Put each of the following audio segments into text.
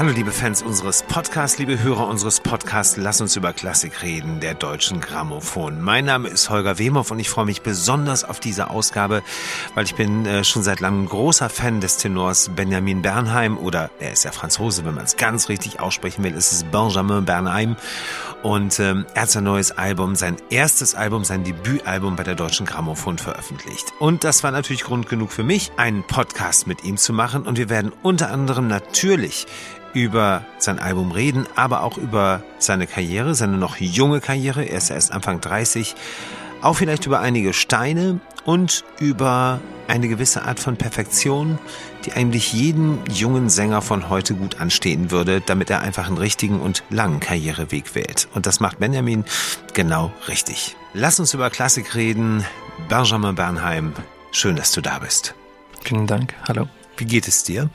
Hallo liebe Fans unseres Podcasts, liebe Hörer unseres Podcasts, lass uns über Klassik reden, der deutschen Grammophon. Mein Name ist Holger Wemhoff und ich freue mich besonders auf diese Ausgabe, weil ich bin äh, schon seit langem großer Fan des Tenors Benjamin Bernheim oder er ist ja Franzose, wenn man es ganz richtig aussprechen will, ist es Benjamin Bernheim und ähm, er hat sein neues Album, sein erstes Album, sein Debütalbum bei der Deutschen Grammophon veröffentlicht. Und das war natürlich Grund genug für mich, einen Podcast mit ihm zu machen und wir werden unter anderem natürlich über sein Album reden, aber auch über seine Karriere, seine noch junge Karriere. Er ist erst Anfang 30. Auch vielleicht über einige Steine und über eine gewisse Art von Perfektion, die eigentlich jeden jungen Sänger von heute gut anstehen würde, damit er einfach einen richtigen und langen Karriereweg wählt. Und das macht Benjamin genau richtig. Lass uns über Klassik reden. Benjamin Bernheim, schön, dass du da bist. Vielen Dank. Hallo. Wie geht es dir?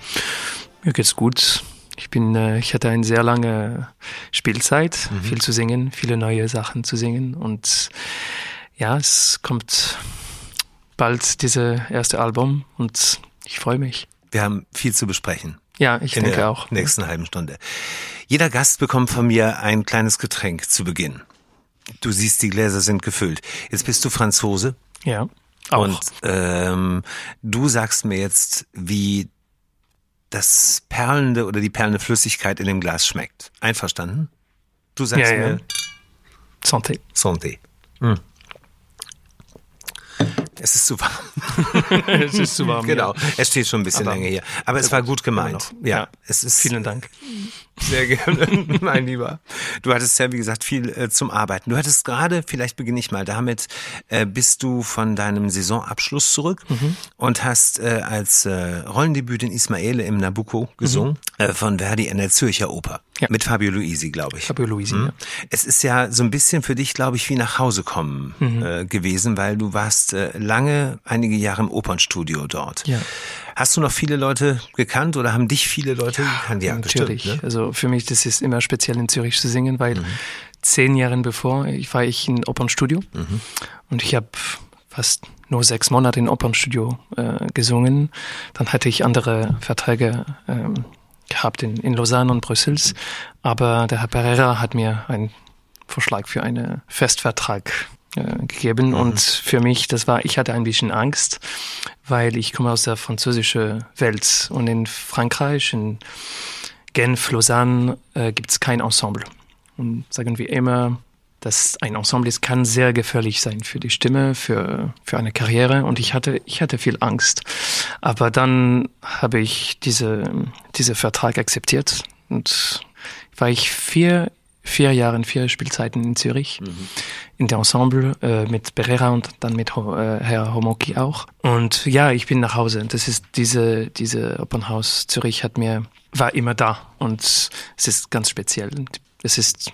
Mir geht's gut. Ich bin, äh, ich hatte eine sehr lange Spielzeit, mhm. viel zu singen, viele neue Sachen zu singen und ja, es kommt bald dieses erste Album und ich freue mich. Wir haben viel zu besprechen. Ja, ich in denke der auch. Nächsten halben Stunde. Jeder Gast bekommt von mir ein kleines Getränk zu Beginn. Du siehst, die Gläser sind gefüllt. Jetzt bist du Franzose. Ja. Auch. Und ähm, du sagst mir jetzt, wie das perlende oder die perlende Flüssigkeit in dem Glas schmeckt. Einverstanden? Du sagst ja, mir. ja. Santé. Santé. Mm. Es ist zu warm. es ist zu warm. Genau. Ja. Es steht schon ein bisschen Aber länger hier. Aber es war gut gemeint. Ja, Ja. es ist Vielen Dank. Sehr gerne, mein Lieber. Du hattest ja, wie gesagt, viel äh, zum Arbeiten. Du hattest gerade, vielleicht beginne ich mal damit, äh, bist du von deinem Saisonabschluss zurück Mhm. und hast äh, als äh, Rollendebüt in Ismaele im Nabucco gesungen, äh, von Verdi in der Zürcher Oper. Mhm. Ja. Mit Fabio Luisi, glaube ich. Fabio Luisi, Mhm. ja. Es ist ja so ein bisschen für dich, glaube ich, wie nach Hause kommen Mhm. äh, gewesen, weil du warst äh, lange, einige Jahre im Opernstudio dort. Ja. Hast du noch viele Leute gekannt oder haben dich viele Leute gekannt? Ja, Natürlich. bestimmt. Ne? Mhm. Also für mich, das ist immer speziell in Zürich zu singen, weil zehn Jahre bevor ich war ich in Opernstudio Mhm. und ich habe fast nur sechs Monate in Opernstudio äh, gesungen. Dann hatte ich andere Verträge ähm, gehabt in, in Lausanne und Brüssels, aber der Herr Pereira hat mir einen Vorschlag für einen Festvertrag äh, gegeben und für mich, das war, ich hatte ein bisschen Angst, weil ich komme aus der französischen Welt und in Frankreich, in Genf, Lausanne äh, gibt es kein Ensemble. Und sagen wir immer, dass ein Ensemble ist, kann sehr gefährlich sein für die Stimme, für, für eine Karriere. Und ich hatte, ich hatte viel Angst. Aber dann habe ich diese, diese Vertrag akzeptiert und war ich vier, vier Jahre, vier Spielzeiten in Zürich, in der Ensemble äh, mit Pereira und dann mit Ho- äh, Herr Homoki auch. Und ja, ich bin nach Hause. Das ist diese, diese Open House Zürich hat mir, war immer da und es ist ganz speziell. Es ist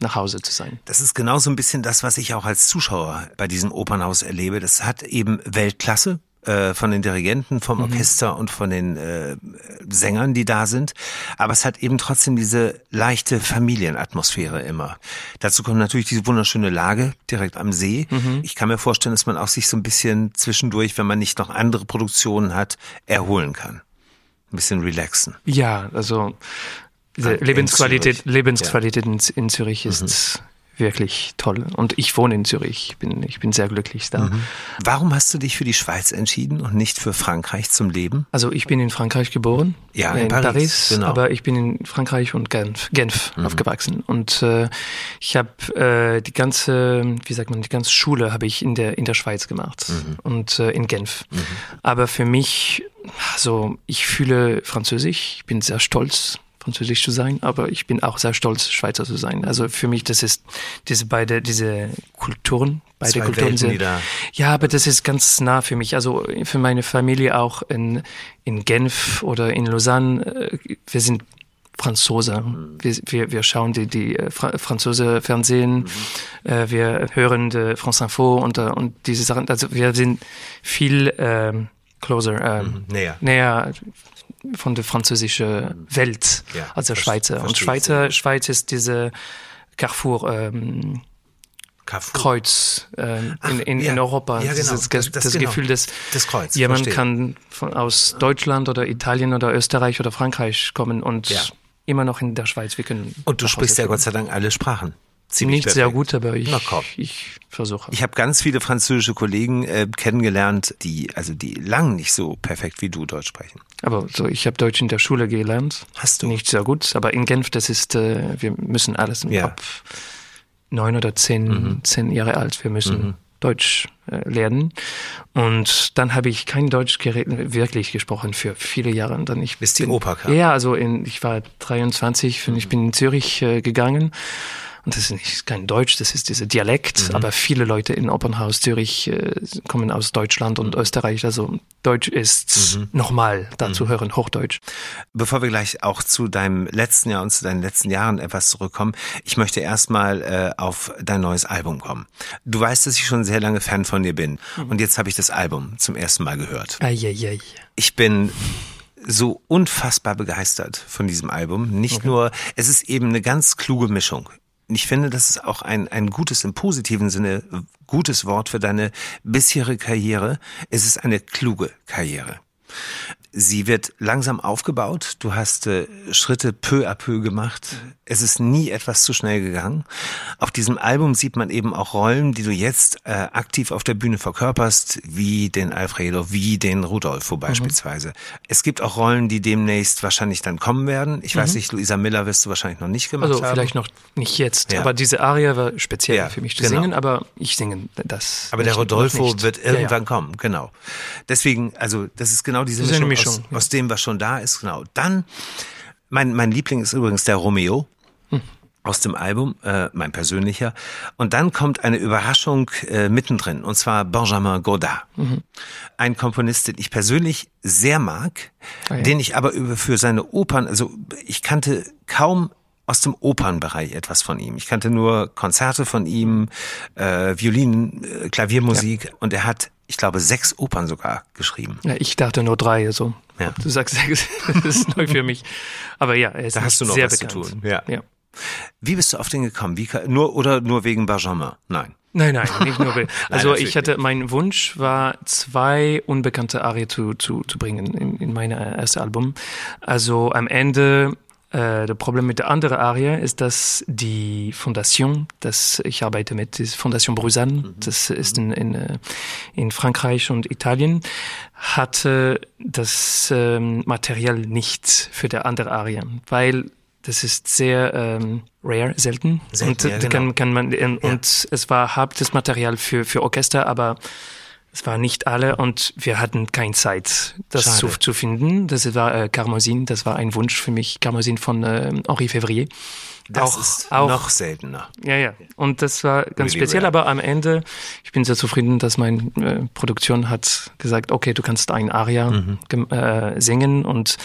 nach Hause zu sein. Das ist genau so ein bisschen das, was ich auch als Zuschauer bei diesem Opernhaus erlebe. Das hat eben Weltklasse äh, von den Dirigenten, vom Orchester und von den äh, Sängern, die da sind. Aber es hat eben trotzdem diese leichte Familienatmosphäre immer. Dazu kommt natürlich diese wunderschöne Lage direkt am See. Ich kann mir vorstellen, dass man auch sich so ein bisschen zwischendurch, wenn man nicht noch andere Produktionen hat, erholen kann. Ein bisschen relaxen. Ja, also Ah, in Lebensqualität. Lebensqualität in, in Zürich ist wirklich toll. Und ich wohne in Zürich. Ich bin, ich bin sehr glücklich da. Warum hast du dich für die Schweiz entschieden und nicht für Frankreich zum Leben? Also ich bin in Frankreich geboren, Ja, äh, in Paris, genau. Mhm. aber ich bin in Frankreich und Genf, Genf aufgewachsen und äh, ich habe äh, die ganze, wie sagt man, die ganze Schule habe ich in der in der Schweiz gemacht Mhm. und äh, in Genf. Aber für mich, also ich fühle Französisch, ich bin sehr stolz Französisch zu sein, aber ich bin auch sehr stolz, Schweizer zu sein. Also für mich, das ist diese beide, diese Kulturen, beide Zwei Kulturen Welten, sind, da- ja, aber das ist ganz nah für mich. Also für meine Familie auch in, in Genf oder in Lausanne. äh, Wir sind Franzose. Wir, wir, wir schauen die, die äh, Fra Franzose Fernsehen, äh, wir hören die France Info und, äh, und diese Sachen. Also wir sind viel ähm, closer, ähm, Näher. näher von der französischen Welt Ja, als der ver- Schweizer. Und Schweizer, Schweiz ist diese Carrefour ähm, Carrefour. Kreuz ähm, in, in, ja. in Europa. Ja, genau. Das, Das- das, das genau. Gefühl, dass Das Kreuz, jemand verstehe. kann von, aus Deutschland oder Italien oder Österreich oder Frankreich kommen und immer noch in der Schweiz. Wir können Und du sprichst ja Gott sei Dank alle Sprachen. Ziemlich Nicht sehr gut, aber ich, ich versuche. Ich habe ganz viele französische Kollegen äh, kennengelernt, die also die lang nicht so perfekt wie du Deutsch sprechen. Aber so, ich habe Deutsch in der Schule gelernt. Hast du? Nicht sehr gut, aber in Genf, das ist, äh, wir müssen alles Ja. ab neun oder zehn, zehn Jahre alt, wir müssen Deutsch äh, lernen. Und dann habe ich kein Deutsch geredet, wirklich gesprochen für viele Jahre. Und dann ich Bis die Oper kam. Ja, also in, ich war 23 und ich bin in Zürich äh, gegangen. Das ist nicht kein Deutsch, das ist dieser Dialekt, aber viele Leute in Opernhaus Zürich äh, kommen aus Deutschland und Österreich. Also Deutsch ist normal, da zu hören, Hochdeutsch. Bevor wir gleich auch zu deinem letzten Jahr und zu deinen letzten Jahren etwas zurückkommen, ich möchte erstmal äh, auf dein neues Album kommen. Du weißt, dass ich schon sehr lange Fan von dir bin. Und jetzt habe ich das Album zum ersten Mal gehört. Eieiei. Ich bin so unfassbar begeistert von diesem Album. Nicht nur, es ist eben eine ganz kluge Mischung. Ich finde, das ist auch ein, ein gutes, im positiven Sinne, gutes Wort für deine bisherige Karriere. Es ist eine kluge Karriere. Sie wird langsam aufgebaut. Du hast äh, Schritte peu à peu gemacht. Es ist nie etwas zu schnell gegangen. Auf diesem Album sieht man eben auch Rollen, die du jetzt äh, aktiv auf der Bühne verkörperst, wie den Alfredo, wie den Rudolfo beispielsweise. Es gibt auch Rollen, die demnächst wahrscheinlich dann kommen werden. Ich weiß nicht, Luisa Miller wirst du wahrscheinlich noch nicht gemacht Also haben. vielleicht noch nicht jetzt, Ja. aber diese Aria war speziell Ja, für mich zu genau. singen, aber ich singe das. Aber der nicht- Rodolfo nicht. wird irgendwann ja. kommen, genau. Deswegen, also das ist genau diese Mischung, aus, ja. aus dem, was schon da ist, genau. Dann, mein, mein Liebling ist übrigens der Romeo. Hm. Aus dem Album, äh, mein persönlicher. Und dann kommt eine Überraschung äh, mittendrin, und zwar Benjamin Godard. Mhm. Ein Komponist, den ich persönlich sehr mag, Ah, ja. den ich aber über für seine Opern, also ich kannte kaum aus dem Opernbereich etwas von ihm. Ich kannte nur Konzerte von ihm, äh, Violinen, äh, Klaviermusik und er hat, ich glaube, sechs Opern sogar geschrieben. Ja, ich dachte nur drei, also. Ja. Du sagst sechs, das ist neu für mich. Aber ja, er ist Da hast nicht du noch sehr was zu bekannt. tun, ja. ja. Wie bist du auf den gekommen? Wie, nur oder nur wegen Benjamin? Nein. Nein, nein, nicht nur. Also natürlich ich hatte, mein Wunsch war, zwei unbekannte Arien zu, zu, zu bringen in, in mein erstes Album. Also am Ende, äh, das Problem mit der anderen Arie ist, dass die Fondation, das ich arbeite mit, die Fondation Bruzane, das ist in, in, äh, in Frankreich und Italien, hatte das ähm, Material nicht für die andere Arie, weil das ist sehr ähm, rare, selten. Selten, und ja, äh, genau. kann, kann man, und, und es war hauptes Material für, für Orchester, aber es war nicht alle und wir hatten keine Zeit, das zu, zu finden. Das war äh, Carmosin, das war ein Wunsch für mich, Carmosin von äh, Henri Février. Das auch, ist auch, noch seltener. ja, ja. Und das war ganz Really speziell, rare. aber am Ende, ich bin sehr zufrieden, dass meine äh, Produktion hat gesagt, okay, du kannst ein Aria Mhm. äh, singen und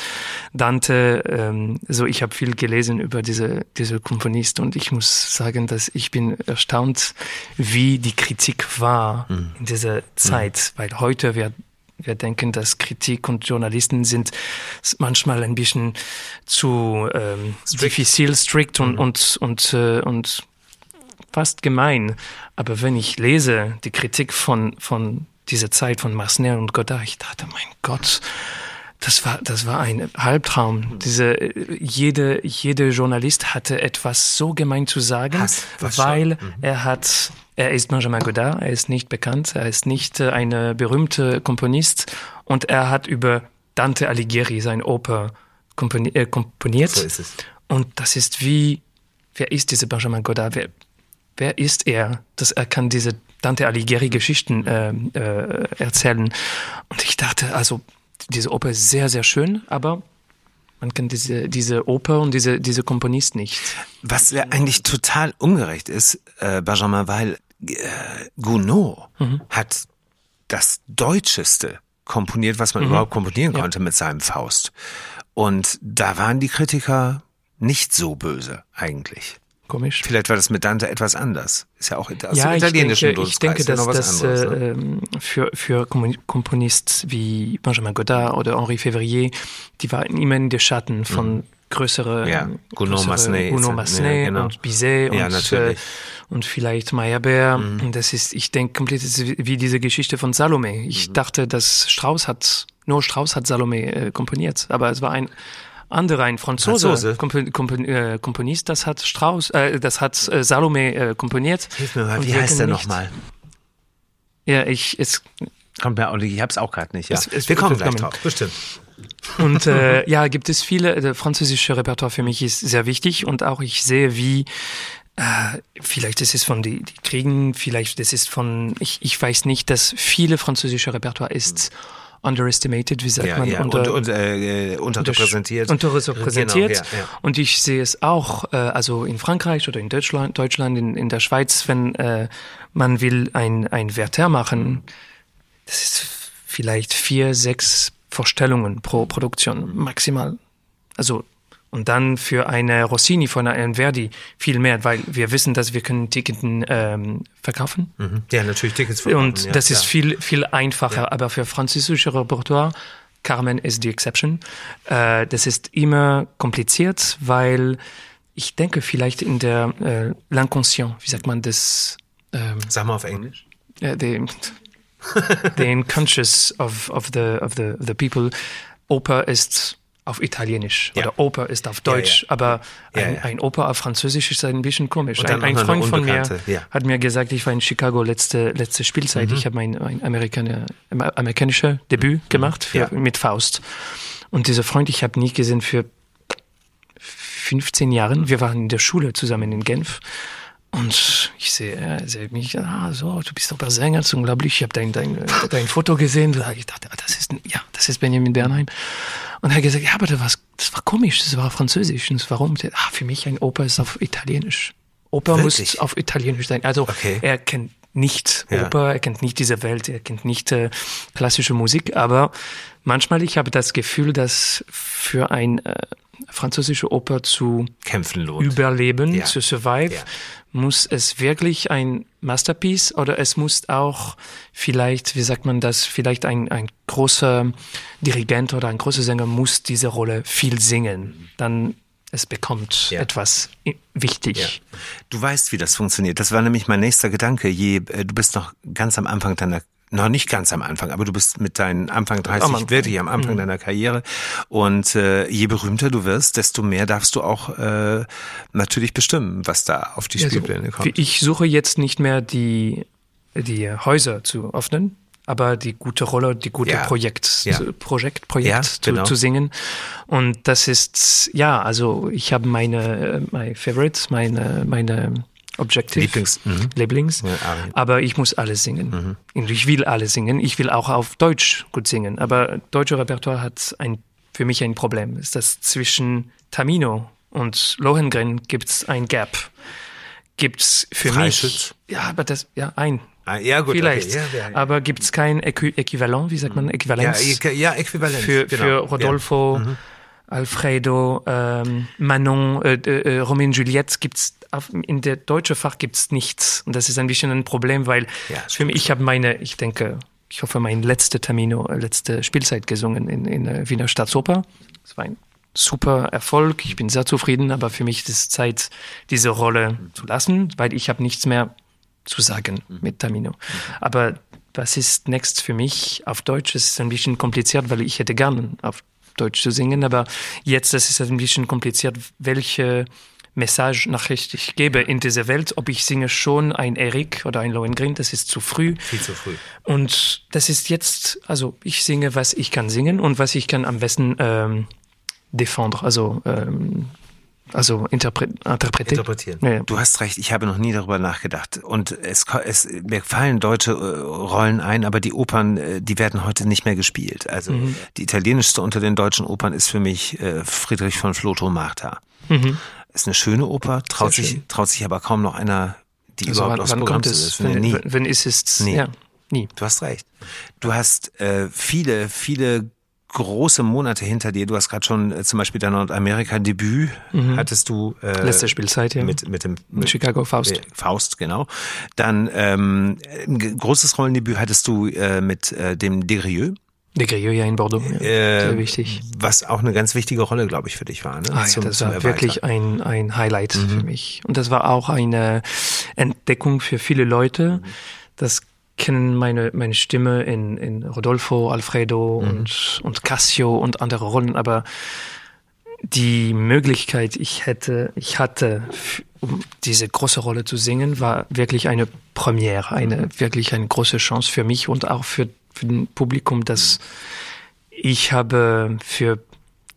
Dante, ähm, so ich habe viel gelesen über diese, diese Komponist und ich muss sagen, dass ich bin erstaunt, wie die Kritik war Mhm. in dieser Zeit, weil heute wir wir denken, dass Kritik und Journalisten sind manchmal ein bisschen zu ähm, diffizil, strikt und, und, und, äh, und fast gemein. Aber wenn ich lese die Kritik von, von dieser Zeit von Massenet und Godard, ich dachte, mein Gott, das war, das war ein Halbtraum. Diese, äh, jede, jede Journalist hatte etwas so gemein zu sagen, Hass, weil er hat, er ist Benjamin Godard, er ist nicht bekannt, er ist nicht äh, eine berühmte Komponist und er hat über Dante Alighieri sein Oper komponi äh, komponiert. So ist es. Und das ist wie, wer ist dieser Benjamin Godard? Wer, wer ist er, dass er kann diese Dante Alighieri Geschichten äh, äh, erzählen? Und ich dachte, also diese Oper ist sehr, sehr schön, aber man kann diese, diese Oper und diese, diese Komponist nicht. Was ja eigentlich total ungerecht ist, äh, Benjamin, weil äh, Gounod Mhm. hat das Deutscheste komponiert, was Mhm. man überhaupt komponieren konnte mit seinem Faust. Und da waren die Kritiker nicht so böse eigentlich. Komisch. Vielleicht war das mit Dante etwas anders. Ist ja auch aus ja, dem ich italienischen denke, ich denke, dass das äh, ne? ähm, für, für Komponisten wie Benjamin Godard oder Henri Février, die waren immer in den Schatten von Mhm. Ja, Gounod, größere Massenet, Gounod, ja, genau. und Bizet Ja, und. Mhm. äh, und vielleicht Meyerbeer. Und das ist, ich denke, komplett wie diese Geschichte von Salome. Ich Mhm. dachte, dass Strauss hat, nur Strauss hat Salome äh, komponiert, aber es war ein andere, ein Franzose, Franzose. Kompo Kompo äh, Komponist, das hat Strauss, äh, das hat äh, Salome äh, komponiert. Hilf mir mal, wie heißt der nochmal? Ja, ich, es, Kommt mir auch nicht, ich hab's auch gerade nicht. Ja. Es- es Wir kommen gleich drauf, bestimmt. Und äh, ja, gibt es viele, das französische Repertoire für mich ist sehr wichtig und auch ich sehe, wie äh, vielleicht ist es von die, die Kriegen, vielleicht das ist von, ich, ich weiß nicht, dass viele französische Repertoire ist underestimated, wie sagt Ja, man, ja. Und, und äh, unterrepräsentiert. unterrepräsentiert. Genau, ja. Und ich sehe es auch, äh, also in Frankreich oder in Deutschland, Deutschland in, in der Schweiz, wenn äh, man will ein, ein Werther machen, das ist vielleicht vier, sechs Vorstellungen pro Produktion maximal. Also und dann für eine Rossini von einer Verdi viel mehr, weil wir wissen, dass wir können Tickets ähm, verkaufen. Mhm. Ja, natürlich Tickets verkaufen, Und ja, das ist klar. viel, viel einfacher. Ja. Aber für französische Repertoire, Carmen ist die Exception. Äh, das ist immer kompliziert, weil ich denke vielleicht in der äh, l'inconscient, wie sagt man das, ähm, Sag mal auf Englisch. äh, the, the unconscious of, of, the, of, the, of the people, Oper ist auf Italienisch Ja. oder Oper ist auf Deutsch, ja. aber Ja, ein, ja. ein Oper auf Französisch ist ein bisschen komisch. Ein, ein Freund von mir hat mir gesagt, ich war in Chicago letzte, letzte Spielzeit. Mhm. Ich habe mein, mein Amerikaner, amer- amerikanische Debüt gemacht für, mit Faust. Und dieser Freund, ich habe nie gesehen für 15 Jahren. Wir waren in der Schule zusammen in Genf. Und ich sehe, er sieht mich, ah, so, du bist Opernsänger, das ist unglaublich. Ich habe dein, dein, dein Foto gesehen. Ich dachte, ah, das ist, ja, das ist Benjamin Bernheim. Und er hat gesagt, ja, aber das war, das war komisch, das war französisch. Und warum? Ah, für mich ein Oper ist auf Italienisch. Oper Wirklich? muss auf Italienisch sein. Also Okay. er kennt nicht Ja. Oper, er kennt nicht diese Welt, er kennt nicht äh, klassische Musik, aber manchmal ich habe das Gefühl, dass für ein äh, französische Oper zu überleben, Ja. zu survive, Ja. muss es wirklich ein Masterpiece oder es muss auch vielleicht, wie sagt man das, vielleicht ein, ein großer Dirigent oder ein großer Sänger muss diese Rolle viel singen. Dann es bekommt Ja. etwas wichtig. Ja. Du weißt, wie das funktioniert. Das war nämlich mein nächster Gedanke. Je, äh, du bist noch ganz am Anfang deiner noch nicht ganz am Anfang, aber du bist mit deinen Anfang 30 Am Anfang. wirklich am Anfang deiner Karriere. Und äh, je berühmter du wirst, desto mehr darfst du auch äh, natürlich bestimmen, was da auf die Also, Spielpläne kommt. Ich suche jetzt nicht mehr die, die Häuser zu öffnen, aber die gute Rolle, die gute Ja. Projekt, Ja. Projekt, Projekt Ja, zu, genau. zu singen. Und das ist, ja, also ich habe meine, äh, my Favorites, meine, meine Objective. Lieblings- mhm. Lieblings. Ja, Arien. aber ich muss alles singen. Und ich will alles singen. Ich will auch auf Deutsch gut singen. Aber deutsche Repertoire hat ein, für mich ein Problem. Ist das zwischen Tamino und Lohengrin gibt es ein Gap. Gibt's für Freischütz? mich. Ja, aber das, ja, ein. Ah, ja, gut. Vielleicht. Okay. Ja, ja, ja. Aber gibt es kein Äqu Äquivalent, wie sagt man, ja, Äquivalenz? äqu- ja, Äquivalenz. für, genau. für Rodolfo, Ja. Mhm. Alfredo, ähm, Manon, äh, äh, Romeo und Juliette gibt's auf, in der deutschen Fach gibt's nichts und das ist ein bisschen ein Problem, weil Ja, für mich ich habe meine, ich denke, ich hoffe mein letzte Termino, äh, letzte Spielzeit gesungen in in der Wiener Staatsoper. Das war ein super Erfolg. Ich bin sehr zufrieden, aber für mich ist es Zeit, diese Rolle zu lassen, weil ich habe nichts mehr zu sagen mit Tamino. Aber was ist next für mich auf Deutsch? Es ist ein bisschen kompliziert, weil ich hätte gerne auf Deutsch zu singen, aber jetzt das ist es ein bisschen kompliziert, welche Message Nachricht ich gebe in dieser Welt, ob ich singe schon ein Erik oder ein Lohengrin, das ist zu früh. Viel zu früh. Und das ist jetzt, also ich singe, was ich kann singen und was ich kann am besten ähm, défendre, also ähm, also interpre interpretieren. Interpretieren. Ja, ja. Du hast recht, ich habe noch nie darüber nachgedacht. Und es, es mir fallen deutsche äh, Rollen ein, aber die Opern, äh, die werden heute nicht mehr gespielt. Also Mhm. die italienischste unter den deutschen Opern ist für mich äh, Friedrich von Floto Marta. Ist eine schöne Oper, traut Mhm. Sehr sich, schön. traut sich aber kaum noch einer, die Also überhaupt wann, aufs wann Programm kommt zu es? setzen. Wenn, Nie. wenn ist es? Nie. Ja, nie. Du hast recht. Du hast äh, viele, viele große Monate hinter dir. Du hast gerade schon äh, zum Beispiel dein Nordamerika-Debüt hattest du äh, Mhm. Letzte Spielzeit, ja. mit mit dem mit Chicago Faust. äh, Faust genau. Dann ähm, ein großes Rollendebüt hattest du äh, mit äh, dem Desgrieux, De Grieux ja in Bordeaux. Ja. äh, Sehr wichtig. was auch eine ganz wichtige Rolle, glaube ich, für dich war. Ne? Ah, ja, Zum- das war wirklich ein, ein Highlight Mhm. für mich. Und das war auch eine Entdeckung für viele Leute. Mhm. Das kennen meine, meine Stimme in, in Rodolfo, Alfredo Mhm. und, und Cassio und andere Rollen, aber die Möglichkeit, ich hätte, ich hatte, um diese große Rolle zu singen, war wirklich eine Premiere, eine wirklich eine große Chance für mich und auch für, für ein Publikum, dass ich habe für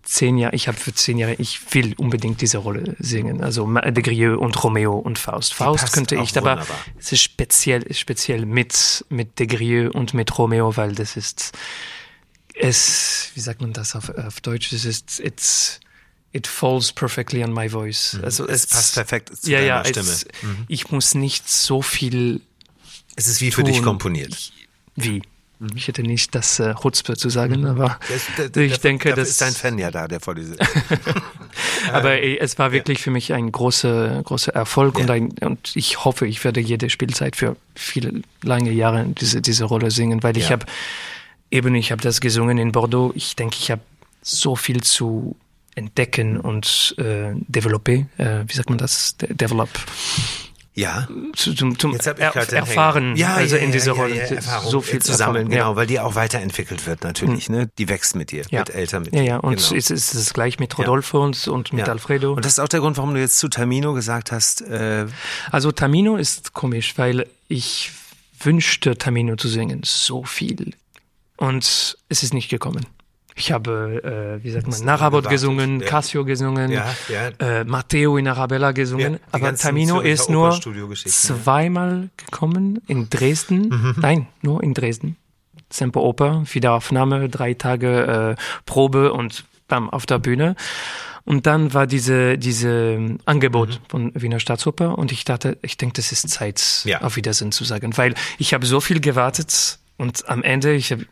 zehn Jahre, ich habe für zehn Jahre, ich will unbedingt diese Rolle singen. Also de Grieux und Romeo und Faust. Faust könnte ich, aber es ist speziell, speziell mit, mit de Grieux und mit Romeo, weil das ist, es, wie sagt man das auf, auf Deutsch? Es ist, it's, it falls perfectly on my voice. Mhm. Also es, es passt perfekt zu ja, deiner ja, Stimme. Es, mhm. Ich muss nicht so viel. Es ist wie für tun. dich komponiert. Wie? Mhm. Ich hätte nicht das äh, Chutzpe zu sagen, mhm. aber das, das, ich das, denke, das ist dein Fan ja da, der vor diese. aber ey, es war wirklich ja. für mich ein großer, großer Erfolg ja. und, ein, und ich hoffe, ich werde jede Spielzeit für viele lange Jahre diese, diese Rolle singen, weil ja. ich habe eben, ich habe das gesungen in Bordeaux. Ich denke, ich habe so viel zu entdecken und äh, developer, äh, wie sagt man das? De develop. Ja. Zum, zum er Erfahren, ja, also ja, in dieser ja, Rolle. Erfahrung so viel zu sammeln, genau, weil die auch weiterentwickelt wird natürlich, mhm. ne? Die wächst mit dir, wird älter mit ja, dir. Ja, und genau. es ist es gleich mit Rodolfo und, und mit Alfredo. Und das ist auch der Grund, warum du jetzt zu Tamino gesagt hast. Äh also Tamino ist komisch, weil ich wünschte, Tamino zu singen, so viel. Und es ist nicht gekommen. Ich habe, äh, wie sagt man, Narabot gesungen, ja. Cassio gesungen, ja, ja. Äh, Matteo in Arabella gesungen, aber Tamino ist nur zweimal gekommen in Dresden. Mhm. Nein, nur in Dresden. Semper Oper, Wiederaufnahme, drei Tage äh, Probe und bam, auf der Bühne. Und dann war diese, diese Angebot mhm. von Wiener Staatsoper und ich dachte, ich denke, das ist Zeit, ja. auf Wiedersehen zu sagen, weil ich habe so viel gewartet und am Ende, ich habe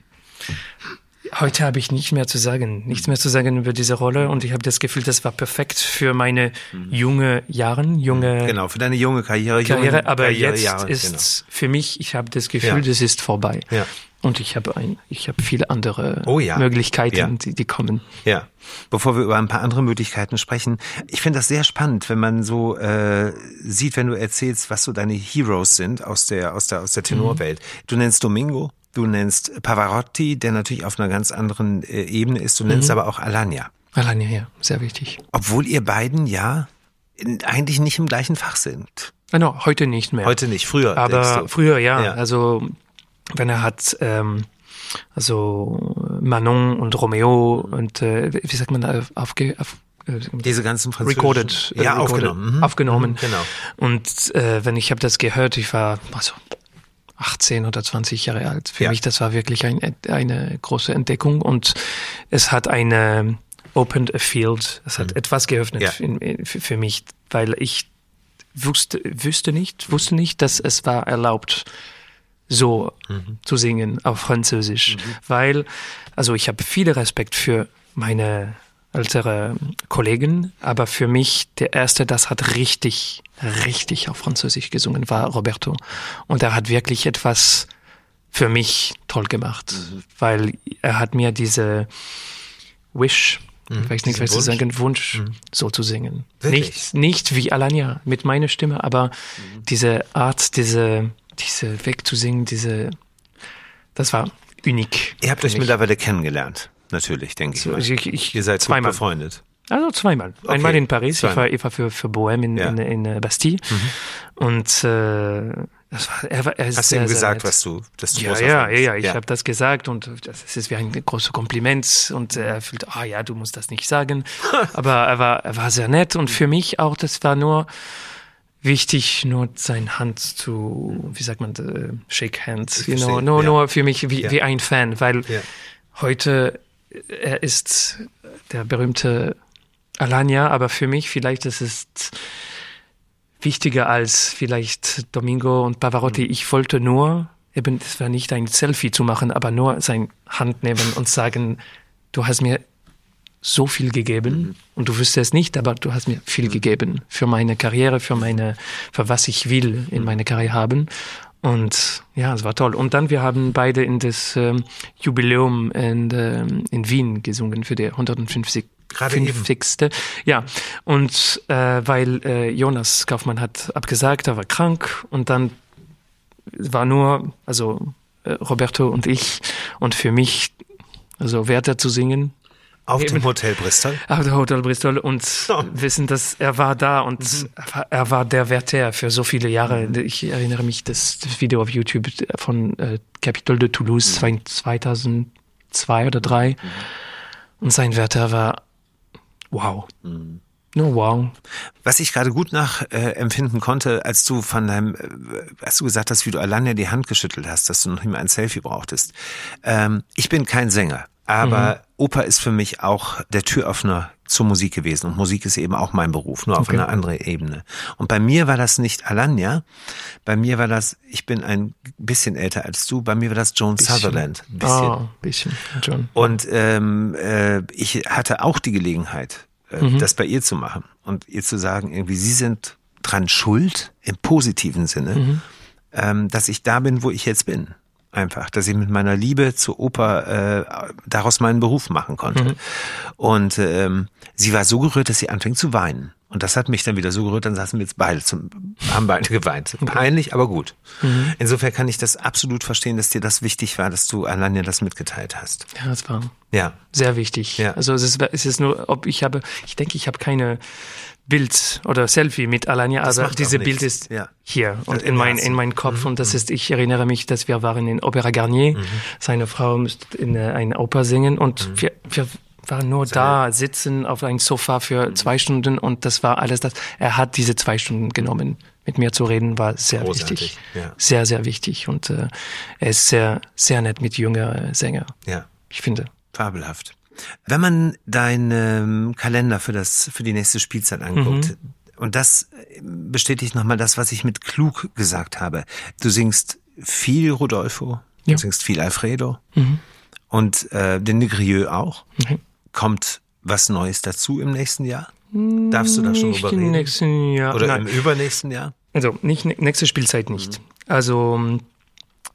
Heute habe ich nicht mehr zu sagen, nichts mehr zu sagen über diese Rolle und ich habe das Gefühl, das war perfekt für meine mhm. junge Jahren, junge mhm. genau für deine junge Karriere. Karriere aber Karriere jetzt Jahre, ist genau. für mich, ich habe das Gefühl, ja. das ist vorbei. Ja. Und ich habe ein, ich habe viele andere oh ja. Möglichkeiten, ja. Die, die kommen. Ja. Bevor wir über ein paar andere Möglichkeiten sprechen, ich finde das sehr spannend, wenn man so äh, sieht, wenn du erzählst, was so deine Heroes sind aus der aus der aus der Tenorwelt. Mhm. Du nennst Domingo, Du nennst Pavarotti, der natürlich auf einer ganz anderen äh, Ebene ist. Du nennst mhm. aber auch Alania. Alania, ja, sehr wichtig. Obwohl ihr beiden ja in, eigentlich nicht im gleichen Fach sind. Genau, heute nicht mehr. Heute nicht, früher. Aber früher, ja. ja. Also wenn er hat ähm, also Manon und Romeo und äh, wie sagt man aufge auf, äh, diese ganzen französischen recorded, äh, ja, recorded, aufgenommen, mhm. aufgenommen. Mhm, genau. Und äh, wenn ich habe das gehört, ich war also 18 oder 20 Jahre alt. Für ja. mich, das war wirklich ein, eine große Entdeckung und es hat eine opened a field, es hat mhm. etwas geöffnet ja. in, in, für, für mich, weil ich wusste, wüsste nicht, wusste nicht, dass es war erlaubt, so mhm. zu singen auf Französisch, mhm. weil, also ich habe viel Respekt für meine ältere Kollegen, aber für mich der erste, das hat richtig, richtig auf Französisch gesungen, war Roberto. Und er hat wirklich etwas für mich toll gemacht, mhm. weil er hat mir diese Wish, mhm. ich weiß nicht, was zu sagen, Wunsch, mhm. so zu singen. Nicht, nicht wie Alania mit meiner Stimme, aber mhm. diese Art, diese, diese Weg zu singen, diese, das war unik. Ihr habt euch mittlerweile kennengelernt. Natürlich, denke so, ich, ich, ich. Ihr seid zweimal befreundet. Also zweimal. Okay. Einmal in Paris, ich war, ich war für, für Bohème in, ja. in, in, in Bastille. Mhm. Und äh, das war, er, war, er Hast du ihm gesagt, was du, dass du ja, ja, ja, ja, ich ja. habe das gesagt und das ist wie ein großes Kompliment und er fühlt, ah ja, du musst das nicht sagen. Aber er war, er war sehr nett und für mich auch, das war nur wichtig, nur seine Hand zu, wie sagt man, uh, shake hands, you know, nur, ja. nur für mich wie, wie ein Fan, weil heute er ist der berühmte Alanya, aber für mich vielleicht ist es wichtiger als vielleicht Domingo und Pavarotti. Mhm. Ich wollte nur, eben, es war nicht ein Selfie zu machen, aber nur sein Hand nehmen und sagen, du hast mir so viel gegeben mhm. und du wüsstest es nicht, aber du hast mir viel mhm. gegeben für meine Karriere, für meine, für was ich will in mhm. meiner Karriere haben. Und ja, es war toll. Und dann, wir haben beide in das ähm, Jubiläum in, ähm, in Wien gesungen für die 150. Gerade 50. Ja, und äh, weil äh, Jonas Kaufmann hat abgesagt, er war krank und dann war nur, also äh, Roberto und ich und für mich, also Werther zu singen, Auf Eben. dem Hotel Bristol? Auf dem Hotel Bristol und Oh. wissen, dass er war da und Mhm. er war- er der Wärter für so viele Jahre. Ich erinnere mich, das, das Video auf YouTube von äh, Capitol de Toulouse Mhm. 2002 oder 2003 und sein Wärter war wow. Mhm. Nur wow. Was ich gerade gut nachempfinden äh, konnte, als du von deinem, äh, als du gesagt hast, wie du Alanya die Hand geschüttelt hast, dass du noch nicht mal ein Selfie brauchtest. Ähm, ich bin kein Sänger, aber Oper ist für mich auch der Türöffner zur Musik gewesen. Und Musik ist eben auch mein Beruf, nur auf Okay. einer anderen Ebene. Und bei mir war das nicht Alanya, bei mir war das, ich bin ein bisschen älter als du, bei mir war das Joan Sutherland. Ein bisschen. Ah, bisschen, John. Und ähm, äh, ich hatte auch die Gelegenheit, äh, das bei ihr zu machen und ihr zu sagen, irgendwie, sie sind dran schuld, im positiven Sinne, ähm, dass ich da bin, wo ich jetzt bin. Einfach, dass ich mit meiner Liebe zur Oper äh, daraus meinen Beruf machen konnte. Und ähm, sie war so gerührt, dass sie anfing zu weinen. Und das hat mich dann wieder so gerührt, dann saßen wir jetzt beide zum, haben beide geweint. Peinlich, aber gut. Insofern kann ich das absolut verstehen, dass dir das wichtig war, dass du Alanya das mitgeteilt hast. Ja, das war Ja. sehr wichtig. Ja. Also es ist, es ist nur, ob ich habe, ich denke, ich habe keine Bild oder Selfie mit Alanya, Das aber macht diese auch nichts. Bild ist Ja. hier und in mein, in meinem Kopf und das ist, ich erinnere mich, dass wir waren in Opera Garnier, Mhm. seine Frau musste in äh, eine Oper singen und Mhm. wir, wir waren nur da, sitzen auf einem Sofa für Mhm. zwei Stunden und das war alles das. Er hat diese zwei Stunden genommen. Mit mir zu reden war sehr Großartig, wichtig. ja. Sehr, sehr wichtig und äh, er ist sehr, sehr nett mit jünger äh, Sänger. Ja. Ich finde. Fabelhaft. Wenn man deinen ähm, Kalender für das für die nächste Spielzeit anguckt Mhm. und das äh, bestätigt nochmal das, was ich mit klug gesagt habe. Du singst viel Rodolfo, du Ja. singst viel Alfredo und äh, den Negrieux auch. Mhm. Kommt was Neues dazu im nächsten Jahr? Darfst du da schon Nicht drüber im nächsten Jahr. Oder Nein. im übernächsten Jahr? Also nicht nächste Spielzeit nicht. Also ähm,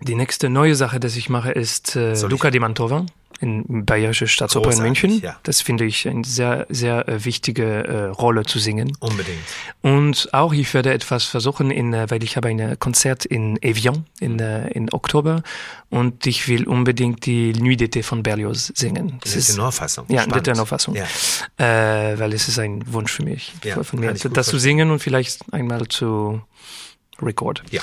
die nächste neue Sache, das ich mache, ist äh, Luca di Mantova in Bayerische Staatsoper in München. ja. Das finde ich eine sehr, sehr äh, wichtige äh, Rolle zu singen. Unbedingt. Und auch ich werde etwas versuchen, in, äh, weil ich habe ein Konzert in Evian in, äh, in Oktober und ich will unbedingt die Nuit d'été von Berlioz singen. Das ist Tenorfassung. ja, in der Spannend. Tenorfassung. Ja. Äh, weil es ist ein Wunsch für mich, Ja, von mir, das zu singen und vielleicht einmal zu record. Ja.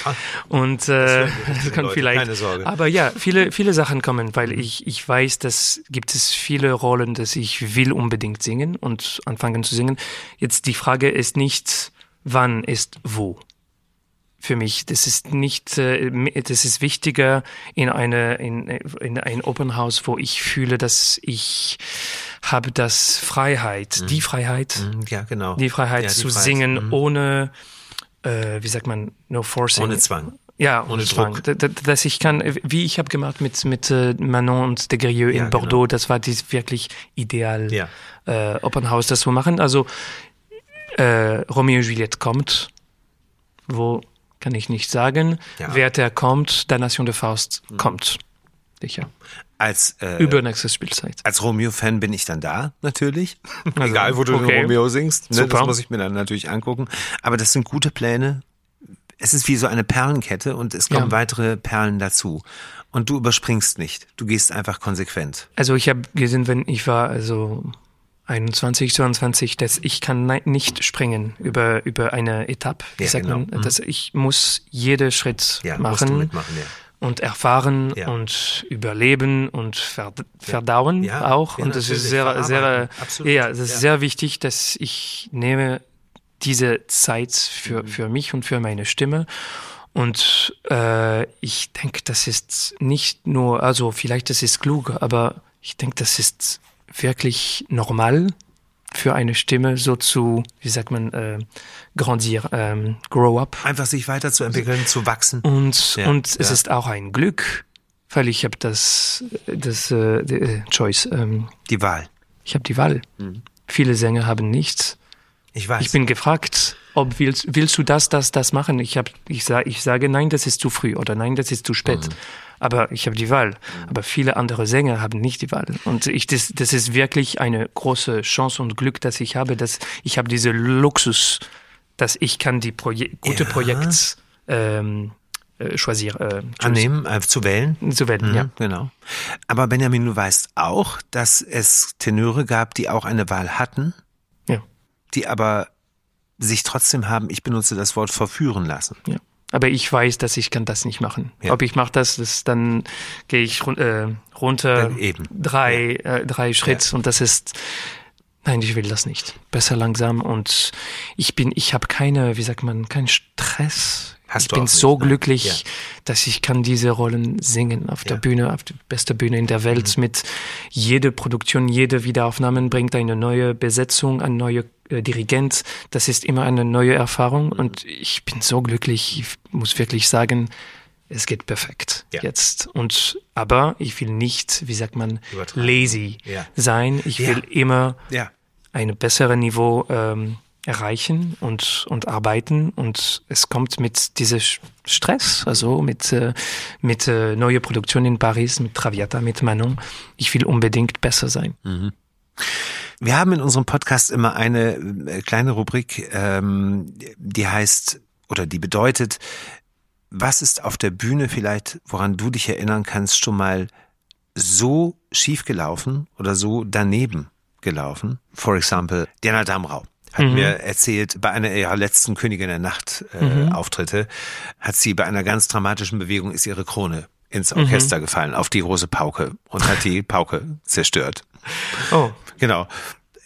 Und äh, das kann vielleicht. keine Sorge. Aber ja, viele viele Sachen kommen, weil Mhm. ich ich weiß, dass gibt es viele Rollen, dass ich will unbedingt singen und anfangen zu singen. Jetzt die Frage ist nicht, wann ist wo. Für mich, das ist nicht, äh, das ist wichtiger in eine in, in ein Open House, wo ich fühle, dass ich habe das Freiheit, die Freiheit, Ja, genau. die Freiheit Ja, die zu Freiheit. singen Mhm. ohne, äh, wie sagt man, no forcing. Ohne Zwang. Ja, Ohne ohne Zwang. Dass ich kann, wie ich habe gemacht mit mit äh, Manon und de Grieux Ja, in Bordeaux, das war dies wirklich ideal, Ja. äh, Open House das zu machen. Also äh, Romeo und Juliette kommt, wo kann ich nicht sagen. Ja. Werther kommt, der Nation de Faust kommt. Sicher. Als, äh, Übernächste Spielzeit. als Romeo-Fan bin ich dann da, natürlich. Egal, wo du okay. Romeo singst. Ne? Das Super. muss ich mir dann natürlich angucken. Aber das sind gute Pläne. Es ist wie so eine Perlenkette und es kommen Ja. weitere Perlen dazu. Und du überspringst nicht. Du gehst einfach konsequent. Also ich habe gesehen, wenn ich war also 21, 22, dass ich kann nicht springen über über eine Etappe. Wie Ja, sagt genau. man? Dass ich muss jeden Schritt Ja, musst du machen mitmachen, ja. Und erfahren Ja. und überleben und verd verdauen Ja, auch. und das ist sehr sehr. Absolut. ja, das ist sehr wichtig, dass ich nehme diese Zeit für Mhm. für mich und für meine Stimme. Und äh, ich denke, das ist nicht nur, also vielleicht das ist klug, aber ich denke, das ist wirklich normal für eine Stimme so zu, wie sagt man, äh, grandir, ähm, grow up. Einfach sich weiterzuentwickeln, zu wachsen. Und, Ja, und es ja. ist auch ein Glück, weil ich habe das, das äh, die, äh, Choice, ähm, Die Wahl. ich habe die Wahl. Viele Sänger haben nichts. Ich weiß. Ich bin gefragt, ob willst, willst du das, das, das machen? Ich habe, ich sage, ich sage, nein, das ist zu früh oder nein, das ist zu spät. Aber ich habe die Wahl. Aber viele andere Sänger haben nicht die Wahl. Und ich, das, das ist wirklich eine große Chance und Glück, dass ich habe, dass ich habe diese Luxus, dass ich kann die Proje gute Ja. Projekte ähm, äh, choisir. Äh, Annehmen, äh, zu wählen? Zu wählen, mhm, ja. Genau. Aber Benjamin, du weißt auch, dass es Tenöre gab, die auch eine Wahl hatten, ja. die aber sich trotzdem haben, ich benutze das Wort, verführen lassen. Ja. Aber ich weiß, dass ich kann das nicht machen. Ja. Ob ich mache das, das, dann gehe ich äh, runter drei, ja. äh, drei Schritt und das ist Nein, ich will das nicht. Besser langsam und ich bin, ich habe keine, wie sagt man, keinen Stress. Hast ich bin nicht, so ne? glücklich, dass ich kann diese Rollen singen auf der Bühne, auf der beste Bühne in der Welt mhm. mit jede Produktion, jede Wiederaufnahme bringt eine neue Besetzung, ein neuer Dirigent. Das ist immer eine neue Erfahrung und ich bin so glücklich. Ich muss wirklich sagen, es geht perfekt ja. jetzt. Und aber ich will nicht, wie sagt man, lazy ja. sein. Ich will immer ein besseres Niveau ähm, erreichen und, und arbeiten und es kommt mit diesem Stress, also mit, äh, mit äh, neue Produktion in Paris, mit Traviata, mit Manon. Ich will unbedingt besser sein. Mhm. Wir haben in unserem Podcast immer eine äh, kleine Rubrik, ähm, die heißt oder die bedeutet, was ist auf der Bühne vielleicht, woran du dich erinnern kannst, schon mal so schief gelaufen oder so daneben? gelaufen. For example, Diana Damrau hat mhm. mir erzählt, bei einer ihrer letzten Königin der Nacht äh, mhm. Auftritte hat sie bei einer ganz dramatischen Bewegung ist ihre Krone ins mhm. Orchester mhm. gefallen, auf die große Pauke und hat die Pauke zerstört. Oh. Genau.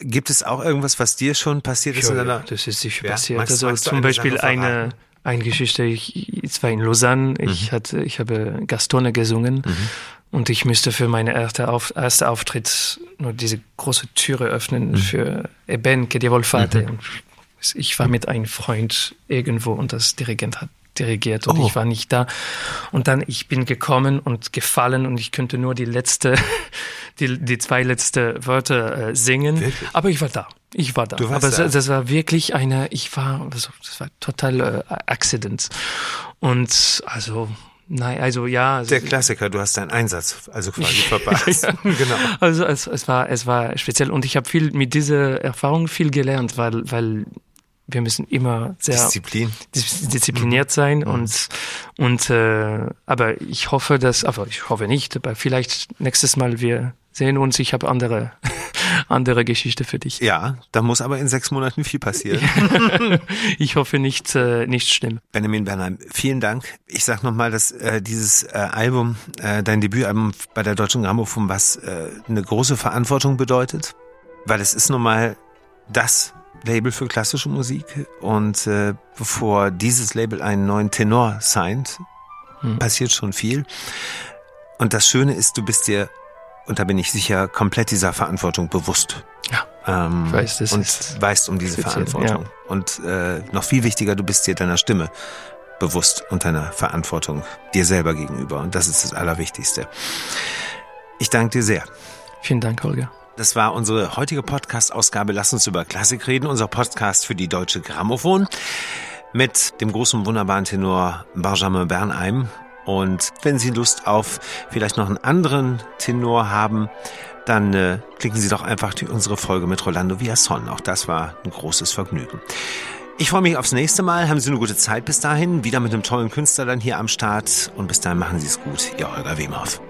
Gibt es auch irgendwas, was dir schon passiert ist? Ja, in deiner das ist sicher ja, passiert. Magst, also magst zum Beispiel eine, eine Geschichte, ich, ich war in Lausanne, ich mhm. hatte, ich habe Gastone gesungen mhm. Und ich müsste für meine erste, Auf, erste Auftritt nur diese große Türe öffnen mhm. für Eben che dir volfate. Mhm. Ich war mit einem Freund irgendwo und das Dirigent hat dirigiert und oh. ich war nicht da. Und dann, ich bin gekommen und gefallen und ich könnte nur die letzte, die, die zwei letzte Wörter äh, singen. Wirklich? Aber ich war da. Ich war da. Du warst Aber da. das war wirklich eine, ich war, das war total äh, Accident. Und also, Nein, also ja. Also der Klassiker, du hast deinen Einsatz also quasi verpasst. ja, genau. Also es, es war es war speziell und ich habe viel mit dieser Erfahrung viel gelernt, weil weil wir müssen immer sehr Disziplin. diszipliniert mhm. sein mhm. und und äh, aber ich hoffe, dass aber ich hoffe nicht, aber vielleicht nächstes Mal wir sehen uns. Ich habe andere andere Geschichte für dich. Ja, da muss aber in sechs Monaten viel passieren. ich hoffe nicht, äh, nicht schlimm. Benjamin Bernheim, vielen Dank. Ich sag nochmal, dass äh, dieses äh, Album, äh, dein Debütalbum bei der Deutschen Grammophon, was äh, eine große Verantwortung bedeutet, weil es ist nun mal das Label für klassische Musik und äh, bevor dieses Label einen neuen Tenor signed, hm. passiert schon viel. Und das Schöne ist, du bist dir und da bin ich sicher komplett dieser Verantwortung bewusst. Ja. Ähm, weiß, das und weißt um diese Verantwortung. Ja. Und äh, noch viel wichtiger, du bist dir deiner Stimme bewusst und deiner Verantwortung dir selber gegenüber. Und das ist das Allerwichtigste. Ich danke dir sehr. Vielen Dank, Holger. Das war unsere heutige Podcast-Ausgabe. Lass uns über Klassik reden. Unser Podcast für die Deutsche Grammophon mit dem großen, wunderbaren Tenor Benjamin Bernheim und wenn Sie Lust auf vielleicht noch einen anderen Tenor haben, dann äh, klicken Sie doch einfach die, unsere Folge mit Rolando Villason. Auch das war ein großes Vergnügen. Ich freue mich aufs nächste Mal. Haben Sie eine gute Zeit bis dahin. Wieder mit einem tollen Künstler dann hier am Start. Und bis dahin machen Sie es gut. Ihr Holger Wemhoff.